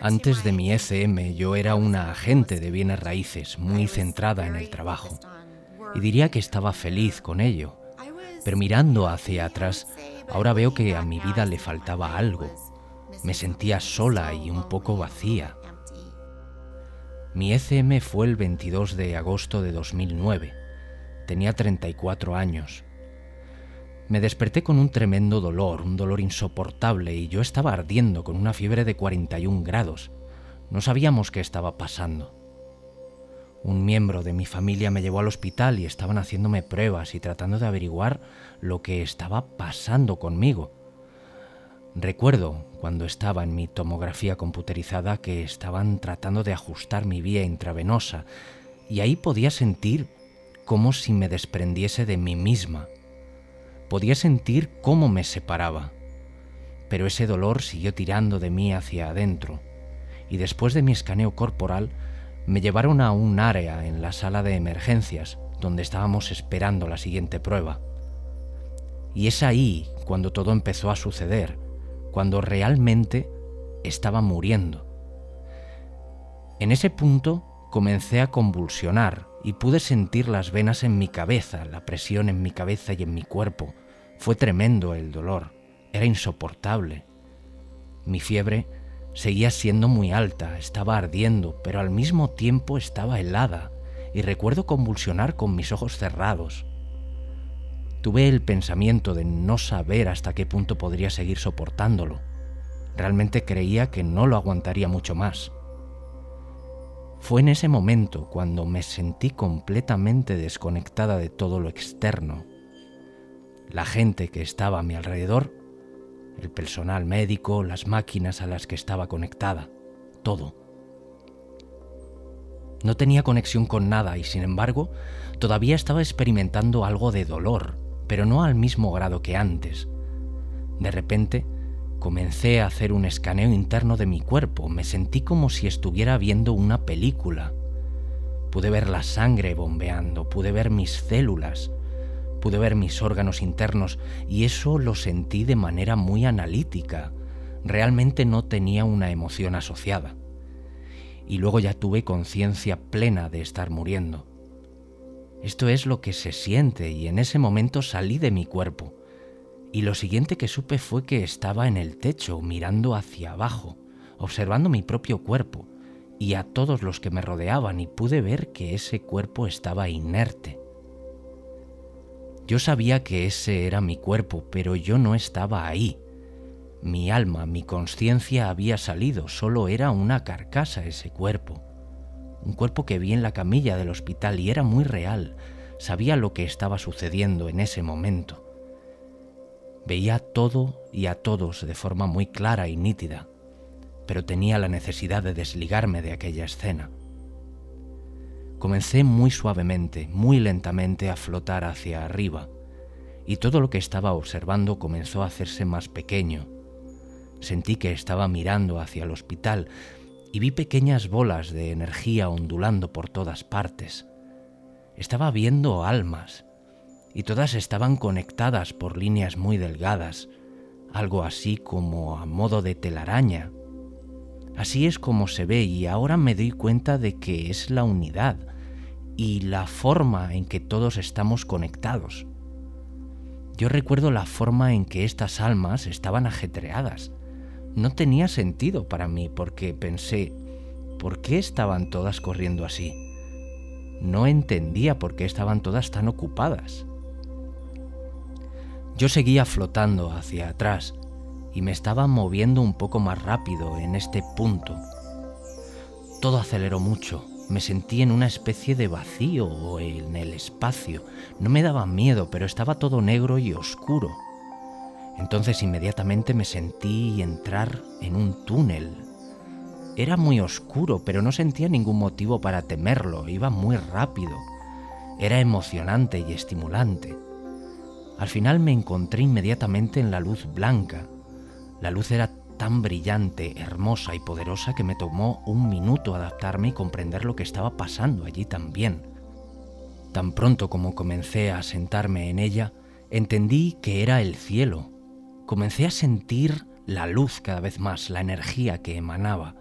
Antes de mi ECM yo era una agente de bienes raíces muy centrada en el trabajo y diría que estaba feliz con ello. Pero mirando hacia atrás, ahora veo que a mi vida le faltaba algo. Me sentía sola y un poco vacía. Mi ECM fue el 22 de agosto de 2009. Tenía 34 años. Me desperté con un tremendo dolor, un dolor insoportable, y yo estaba ardiendo con una fiebre de 41 grados. No sabíamos qué estaba pasando. Un miembro de mi familia me llevó al hospital y estaban haciéndome pruebas y tratando de averiguar lo que estaba pasando conmigo. Recuerdo cuando estaba en mi tomografía computerizada que estaban tratando de ajustar mi vía intravenosa y ahí podía sentir como si me desprendiese de mí misma Podía sentir cómo me separaba, pero ese dolor siguió tirando de mí hacia adentro, y después de mi escaneo corporal me llevaron a un área en la sala de emergencias donde estábamos esperando la siguiente prueba. Y es ahí cuando todo empezó a suceder, cuando realmente estaba muriendo. En ese punto comencé a convulsionar y pude sentir las venas en mi cabeza, la presión en mi cabeza y en mi cuerpo. Fue tremendo el dolor, era insoportable. Mi fiebre seguía siendo muy alta, estaba ardiendo, pero al mismo tiempo estaba helada, y recuerdo convulsionar con mis ojos cerrados. Tuve el pensamiento de no saber hasta qué punto podría seguir soportándolo. Realmente creía que no lo aguantaría mucho más. Fue en ese momento cuando me sentí completamente desconectada de todo lo externo. La gente que estaba a mi alrededor, el personal médico, las máquinas a las que estaba conectada, todo. No tenía conexión con nada y sin embargo todavía estaba experimentando algo de dolor, pero no al mismo grado que antes. De repente, Comencé a hacer un escaneo interno de mi cuerpo, me sentí como si estuviera viendo una película. Pude ver la sangre bombeando, pude ver mis células, pude ver mis órganos internos y eso lo sentí de manera muy analítica. Realmente no tenía una emoción asociada. Y luego ya tuve conciencia plena de estar muriendo. Esto es lo que se siente y en ese momento salí de mi cuerpo y lo siguiente que supe fue que estaba en el techo mirando hacia abajo, observando mi propio cuerpo y a todos los que me rodeaban y pude ver que ese cuerpo estaba inerte. Yo sabía que ese era mi cuerpo, pero yo no estaba ahí. Mi alma, mi conciencia había salido, solo era una carcasa ese cuerpo. Un cuerpo que vi en la camilla del hospital y era muy real. Sabía lo que estaba sucediendo en ese momento. Veía todo y a todos de forma muy clara y nítida, pero tenía la necesidad de desligarme de aquella escena. Comencé muy suavemente, muy lentamente a flotar hacia arriba, y todo lo que estaba observando comenzó a hacerse más pequeño. Sentí que estaba mirando hacia el hospital y vi pequeñas bolas de energía ondulando por todas partes. Estaba viendo almas, y todas estaban conectadas por líneas muy delgadas, algo así como a modo de telaraña. Así es como se ve y ahora me doy cuenta de que es la unidad y la forma en que todos estamos conectados. Yo recuerdo la forma en que estas almas estaban ajetreadas. No tenía sentido para mí porque pensé, ¿por qué estaban todas corriendo así? No entendía por qué estaban todas tan ocupadas. Yo seguía flotando hacia atrás y me estaba moviendo un poco más rápido en este punto. Todo aceleró mucho, me sentí en una especie de vacío o en el espacio. No me daba miedo, pero estaba todo negro y oscuro. Entonces inmediatamente me sentí entrar en un túnel. Era muy oscuro, pero no sentía ningún motivo para temerlo, iba muy rápido. Era emocionante y estimulante. Al final me encontré inmediatamente en la luz blanca. La luz era tan brillante, hermosa y poderosa que me tomó un minuto adaptarme y comprender lo que estaba pasando allí también. Tan pronto como comencé a sentarme en ella, entendí que era el cielo. Comencé a sentir la luz cada vez más, la energía que emanaba,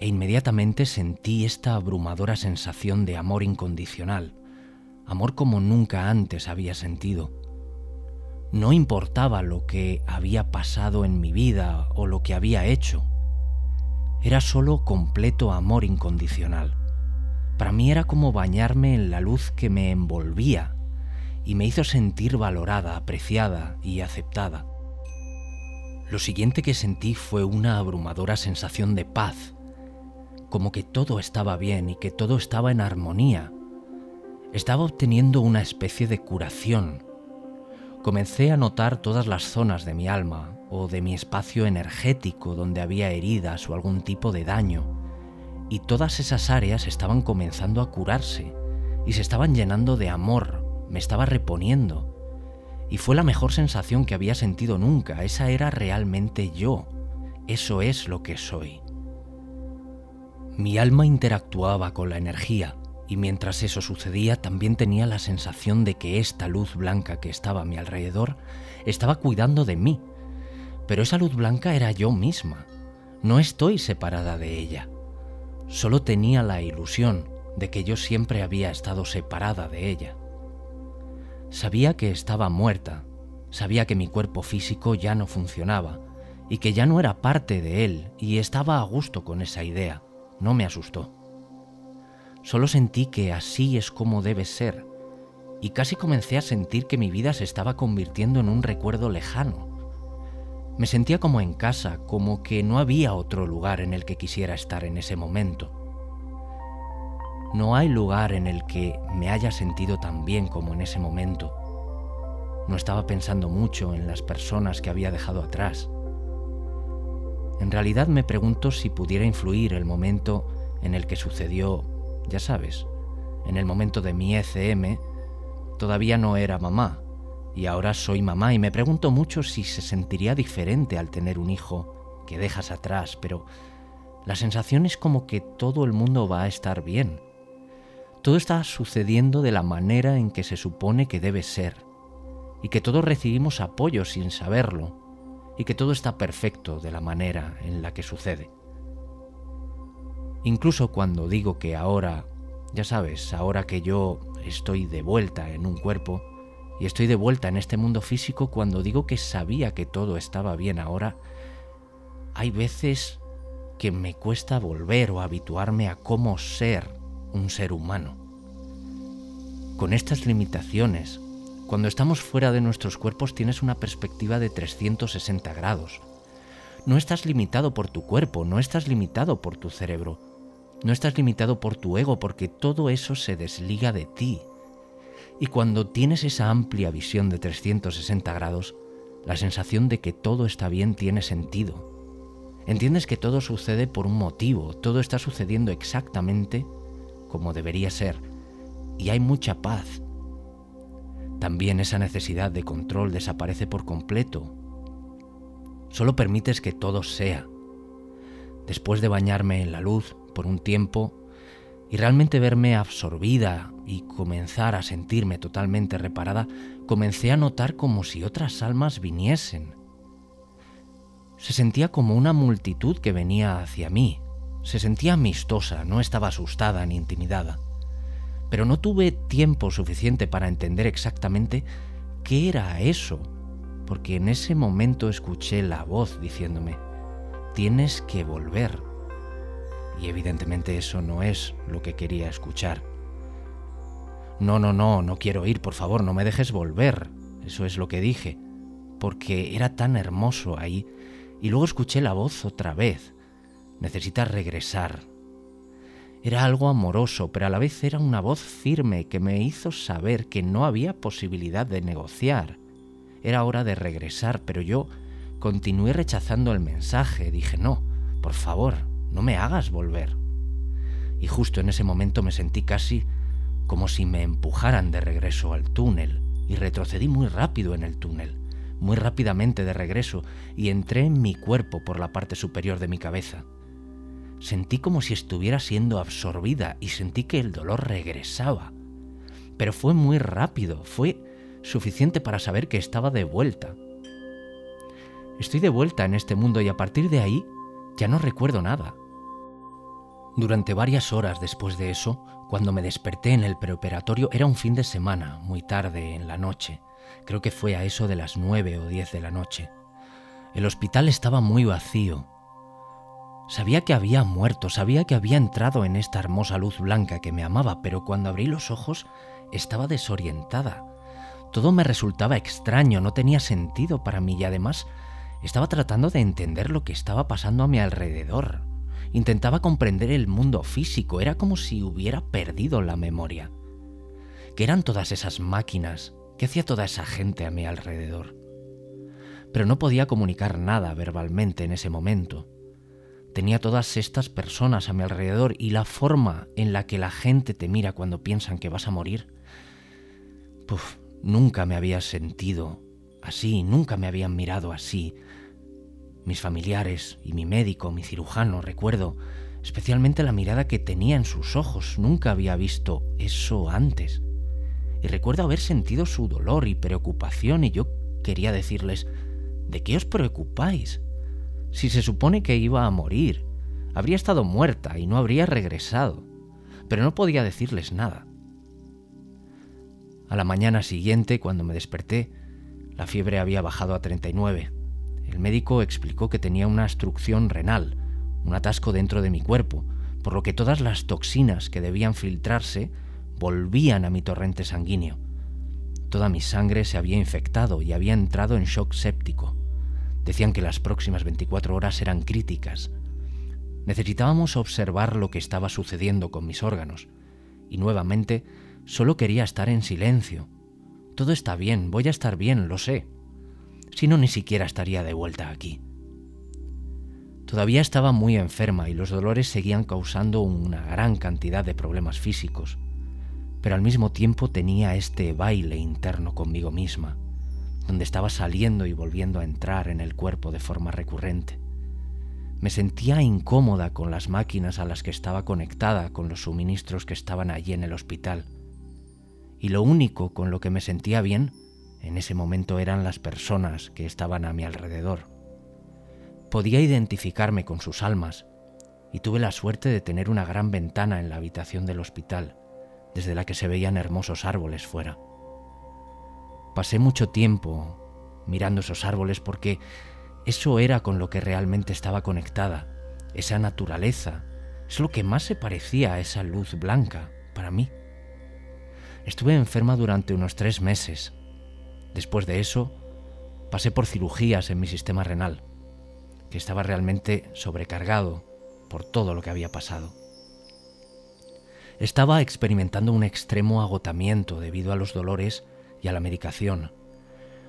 e inmediatamente sentí esta abrumadora sensación de amor incondicional, amor como nunca antes había sentido. No importaba lo que había pasado en mi vida o lo que había hecho, era solo completo amor incondicional. Para mí era como bañarme en la luz que me envolvía y me hizo sentir valorada, apreciada y aceptada. Lo siguiente que sentí fue una abrumadora sensación de paz, como que todo estaba bien y que todo estaba en armonía. Estaba obteniendo una especie de curación. Comencé a notar todas las zonas de mi alma o de mi espacio energético donde había heridas o algún tipo de daño, y todas esas áreas estaban comenzando a curarse y se estaban llenando de amor, me estaba reponiendo. Y fue la mejor sensación que había sentido nunca, esa era realmente yo, eso es lo que soy. Mi alma interactuaba con la energía y mientras eso sucedía también tenía la sensación de que esta luz blanca que estaba a mi alrededor estaba cuidando de mí. Pero esa luz blanca era yo misma. No estoy separada de ella. Solo tenía la ilusión de que yo siempre había estado separada de ella. Sabía que estaba muerta, sabía que mi cuerpo físico ya no funcionaba y que ya no era parte de él y estaba a gusto con esa idea no me asustó. Solo sentí que así es como debe ser, y casi comencé a sentir que mi vida se estaba convirtiendo en un recuerdo lejano. Me sentía como en casa, como que no había otro lugar en el que quisiera estar en ese momento. No hay lugar en el que me haya sentido tan bien como en ese momento. No estaba pensando mucho en las personas que había dejado atrás. En realidad me pregunto si pudiera influir el momento en el que sucedió, ya sabes, en el momento de mi ECM, todavía no era mamá, y ahora soy mamá y me pregunto mucho si se sentiría diferente al tener un hijo que dejas atrás, pero la sensación es como que todo el mundo va a estar bien. Todo está sucediendo de la manera en que se supone que debe ser, y que todos recibimos apoyo sin saberlo, y que todo está perfecto de la manera en la que sucede. Incluso cuando digo que ahora, ya sabes, ahora que yo estoy de vuelta en un cuerpo y estoy de vuelta en este mundo físico, cuando digo que sabía que todo estaba bien ahora, hay veces que me cuesta volver o habituarme a cómo ser un ser humano. Con estas limitaciones, cuando estamos fuera de nuestros cuerpos tienes una perspectiva de 360 grados. No estás limitado por tu cuerpo, no estás limitado por tu cerebro, no estás limitado por tu ego, porque todo eso se desliga de ti. Y cuando tienes esa amplia visión de 360 grados, la sensación de que todo está bien tiene sentido. Entiendes que todo sucede por un motivo, todo está sucediendo exactamente como debería ser, y hay mucha paz, también esa necesidad de control desaparece por completo. Solo permites que todo sea. Después de bañarme en la luz por un tiempo y realmente verme absorbida y comenzar a sentirme totalmente reparada, comencé a notar como si otras almas viniesen. Se sentía como una multitud que venía hacia mí. Se sentía amistosa, no estaba asustada ni intimidada pero no tuve tiempo suficiente para entender exactamente qué era eso, porque en ese momento escuché la voz diciéndome, tienes que volver. Y evidentemente eso no es lo que quería escuchar. No, no, no, no quiero ir, por favor, no me dejes volver. Eso es lo que dije, porque era tan hermoso ahí. Y luego escuché la voz otra vez. Necesitas regresar, era algo amoroso, pero a la vez era una voz firme que me hizo saber que no había posibilidad de negociar. Era hora de regresar, pero yo continué rechazando el mensaje. Dije, no, por favor, no me hagas volver. Y justo en ese momento me sentí casi como si me empujaran de regreso al túnel, y retrocedí muy rápido en el túnel, muy rápidamente de regreso, y entré en mi cuerpo por la parte superior de mi cabeza. Sentí como si estuviera siendo absorbida y sentí que el dolor regresaba. Pero fue muy rápido, fue suficiente para saber que estaba de vuelta. Estoy de vuelta en este mundo y a partir de ahí ya no recuerdo nada. Durante varias horas después de eso, cuando me desperté en el preoperatorio, era un fin de semana, muy tarde en la noche. Creo que fue a eso de las nueve o diez de la noche. El hospital estaba muy vacío. Sabía que había muerto, sabía que había entrado en esta hermosa luz blanca que me amaba, pero cuando abrí los ojos estaba desorientada. Todo me resultaba extraño, no tenía sentido para mí y además estaba tratando de entender lo que estaba pasando a mi alrededor. Intentaba comprender el mundo físico, era como si hubiera perdido la memoria. ¿Qué eran todas esas máquinas? ¿Qué hacía toda esa gente a mi alrededor? Pero no podía comunicar nada verbalmente en ese momento. Tenía todas estas personas a mi alrededor y la forma en la que la gente te mira cuando piensan que vas a morir. Puf, nunca me había sentido así, nunca me habían mirado así. Mis familiares y mi médico, mi cirujano, recuerdo especialmente la mirada que tenía en sus ojos. Nunca había visto eso antes. Y recuerdo haber sentido su dolor y preocupación y yo quería decirles, ¿de qué os preocupáis? Si se supone que iba a morir, habría estado muerta y no habría regresado, pero no podía decirles nada. A la mañana siguiente, cuando me desperté, la fiebre había bajado a 39. El médico explicó que tenía una obstrucción renal, un atasco dentro de mi cuerpo, por lo que todas las toxinas que debían filtrarse volvían a mi torrente sanguíneo. Toda mi sangre se había infectado y había entrado en shock séptico. Decían que las próximas 24 horas eran críticas. Necesitábamos observar lo que estaba sucediendo con mis órganos, y nuevamente solo quería estar en silencio. Todo está bien, voy a estar bien, lo sé. Si no, ni siquiera estaría de vuelta aquí. Todavía estaba muy enferma y los dolores seguían causando una gran cantidad de problemas físicos, pero al mismo tiempo tenía este baile interno conmigo misma donde estaba saliendo y volviendo a entrar en el cuerpo de forma recurrente. Me sentía incómoda con las máquinas a las que estaba conectada, con los suministros que estaban allí en el hospital. Y lo único con lo que me sentía bien en ese momento eran las personas que estaban a mi alrededor. Podía identificarme con sus almas y tuve la suerte de tener una gran ventana en la habitación del hospital, desde la que se veían hermosos árboles fuera. Pasé mucho tiempo mirando esos árboles porque eso era con lo que realmente estaba conectada, esa naturaleza, es lo que más se parecía a esa luz blanca para mí. Estuve enferma durante unos tres meses. Después de eso, pasé por cirugías en mi sistema renal, que estaba realmente sobrecargado por todo lo que había pasado. Estaba experimentando un extremo agotamiento debido a los dolores y a la medicación,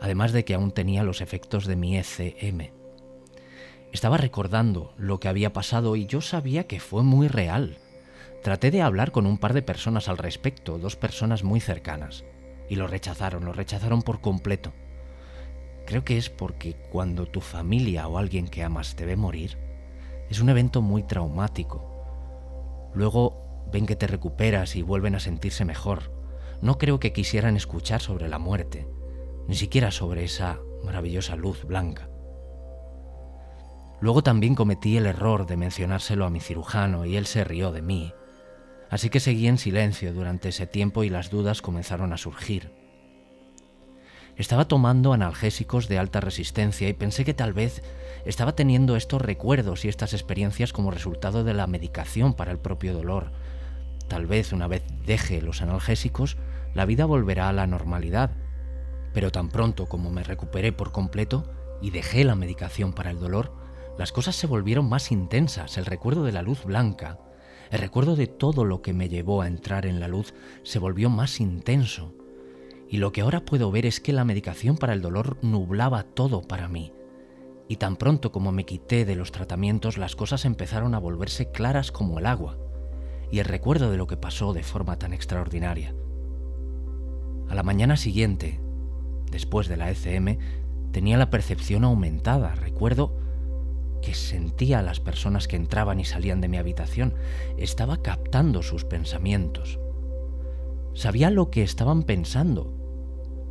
además de que aún tenía los efectos de mi ECM. Estaba recordando lo que había pasado y yo sabía que fue muy real. Traté de hablar con un par de personas al respecto, dos personas muy cercanas, y lo rechazaron, lo rechazaron por completo. Creo que es porque cuando tu familia o alguien que amas te ve morir, es un evento muy traumático. Luego ven que te recuperas y vuelven a sentirse mejor, no creo que quisieran escuchar sobre la muerte, ni siquiera sobre esa maravillosa luz blanca. Luego también cometí el error de mencionárselo a mi cirujano y él se rió de mí, así que seguí en silencio durante ese tiempo y las dudas comenzaron a surgir. Estaba tomando analgésicos de alta resistencia y pensé que tal vez estaba teniendo estos recuerdos y estas experiencias como resultado de la medicación para el propio dolor. Tal vez una vez deje los analgésicos la vida volverá a la normalidad. Pero tan pronto como me recuperé por completo y dejé la medicación para el dolor, las cosas se volvieron más intensas. El recuerdo de la luz blanca, el recuerdo de todo lo que me llevó a entrar en la luz se volvió más intenso. Y lo que ahora puedo ver es que la medicación para el dolor nublaba todo para mí. Y tan pronto como me quité de los tratamientos, las cosas empezaron a volverse claras como el agua. Y el recuerdo de lo que pasó de forma tan extraordinaria. A la mañana siguiente, después de la ECM, tenía la percepción aumentada. Recuerdo que sentía a las personas que entraban y salían de mi habitación. Estaba captando sus pensamientos. Sabía lo que estaban pensando.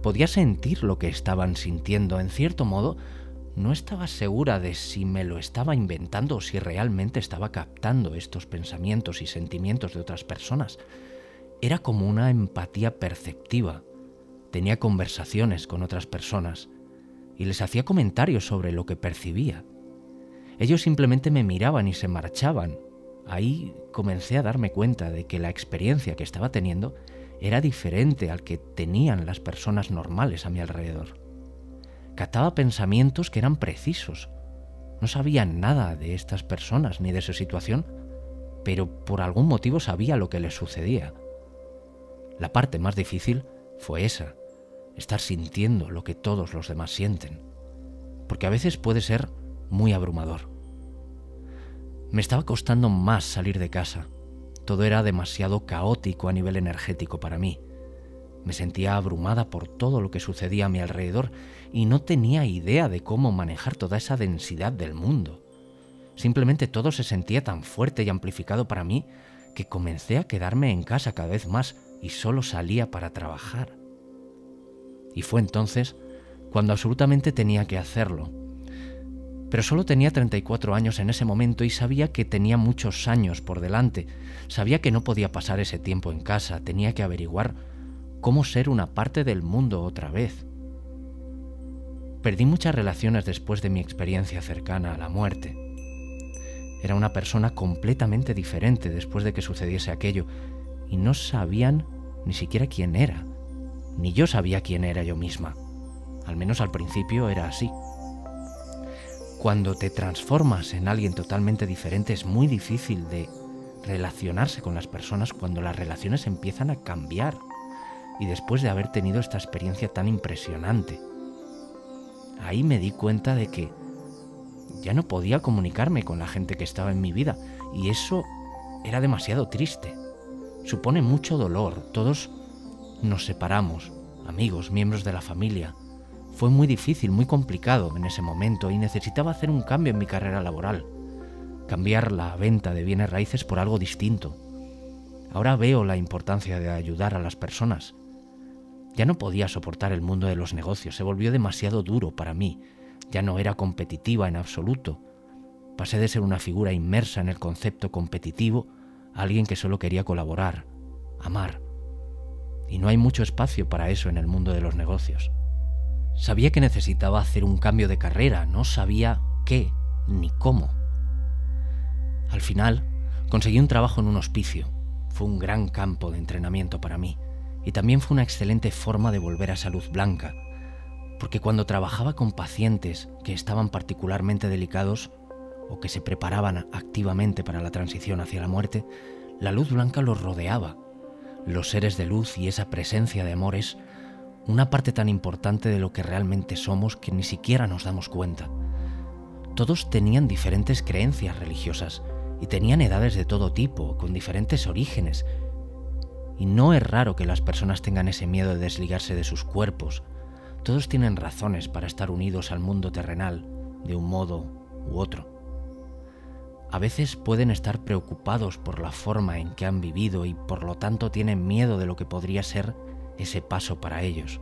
Podía sentir lo que estaban sintiendo. En cierto modo, no estaba segura de si me lo estaba inventando o si realmente estaba captando estos pensamientos y sentimientos de otras personas. Era como una empatía perceptiva. Tenía conversaciones con otras personas y les hacía comentarios sobre lo que percibía. Ellos simplemente me miraban y se marchaban. Ahí comencé a darme cuenta de que la experiencia que estaba teniendo era diferente al que tenían las personas normales a mi alrededor. Cataba pensamientos que eran precisos. No sabía nada de estas personas ni de su situación, pero por algún motivo sabía lo que les sucedía. La parte más difícil fue esa, estar sintiendo lo que todos los demás sienten, porque a veces puede ser muy abrumador. Me estaba costando más salir de casa. Todo era demasiado caótico a nivel energético para mí. Me sentía abrumada por todo lo que sucedía a mi alrededor y no tenía idea de cómo manejar toda esa densidad del mundo. Simplemente todo se sentía tan fuerte y amplificado para mí que comencé a quedarme en casa cada vez más y solo salía para trabajar. Y fue entonces cuando absolutamente tenía que hacerlo. Pero solo tenía 34 años en ese momento y sabía que tenía muchos años por delante. Sabía que no podía pasar ese tiempo en casa, tenía que averiguar cómo ser una parte del mundo otra vez. Perdí muchas relaciones después de mi experiencia cercana a la muerte. Era una persona completamente diferente después de que sucediese aquello y no sabían ni siquiera quién era, ni yo sabía quién era yo misma. Al menos al principio era así. Cuando te transformas en alguien totalmente diferente es muy difícil de relacionarse con las personas cuando las relaciones empiezan a cambiar y después de haber tenido esta experiencia tan impresionante. Ahí me di cuenta de que ya no podía comunicarme con la gente que estaba en mi vida y eso era demasiado triste. Supone mucho dolor, todos nos separamos, amigos, miembros de la familia. Fue muy difícil, muy complicado en ese momento y necesitaba hacer un cambio en mi carrera laboral, cambiar la venta de bienes raíces por algo distinto. Ahora veo la importancia de ayudar a las personas ya no podía soportar el mundo de los negocios, se volvió demasiado duro para mí, ya no era competitiva en absoluto. Pasé de ser una figura inmersa en el concepto competitivo a alguien que solo quería colaborar, amar. Y no hay mucho espacio para eso en el mundo de los negocios. Sabía que necesitaba hacer un cambio de carrera, no sabía qué ni cómo. Al final, conseguí un trabajo en un hospicio. Fue un gran campo de entrenamiento para mí y también fue una excelente forma de volver a salud blanca, porque cuando trabajaba con pacientes que estaban particularmente delicados o que se preparaban activamente para la transición hacia la muerte, la luz blanca los rodeaba. Los seres de luz y esa presencia de amor es una parte tan importante de lo que realmente somos que ni siquiera nos damos cuenta. Todos tenían diferentes creencias religiosas y tenían edades de todo tipo, con diferentes orígenes, y no es raro que las personas tengan ese miedo de desligarse de sus cuerpos. Todos tienen razones para estar unidos al mundo terrenal, de un modo u otro. A veces pueden estar preocupados por la forma en que han vivido y por lo tanto tienen miedo de lo que podría ser ese paso para ellos.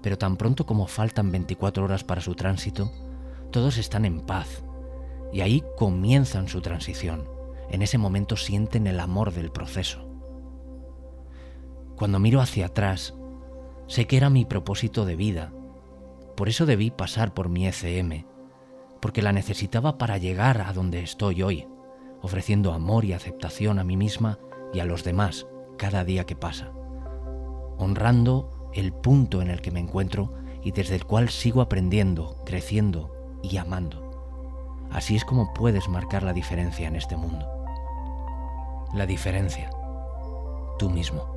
Pero tan pronto como faltan 24 horas para su tránsito, todos están en paz y ahí comienzan su transición. En ese momento sienten el amor del proceso. Cuando miro hacia atrás, sé que era mi propósito de vida. Por eso debí pasar por mi ECM, porque la necesitaba para llegar a donde estoy hoy, ofreciendo amor y aceptación a mí misma y a los demás cada día que pasa, honrando el punto en el que me encuentro y desde el cual sigo aprendiendo, creciendo y amando. Así es como puedes marcar la diferencia en este mundo. La diferencia, tú mismo.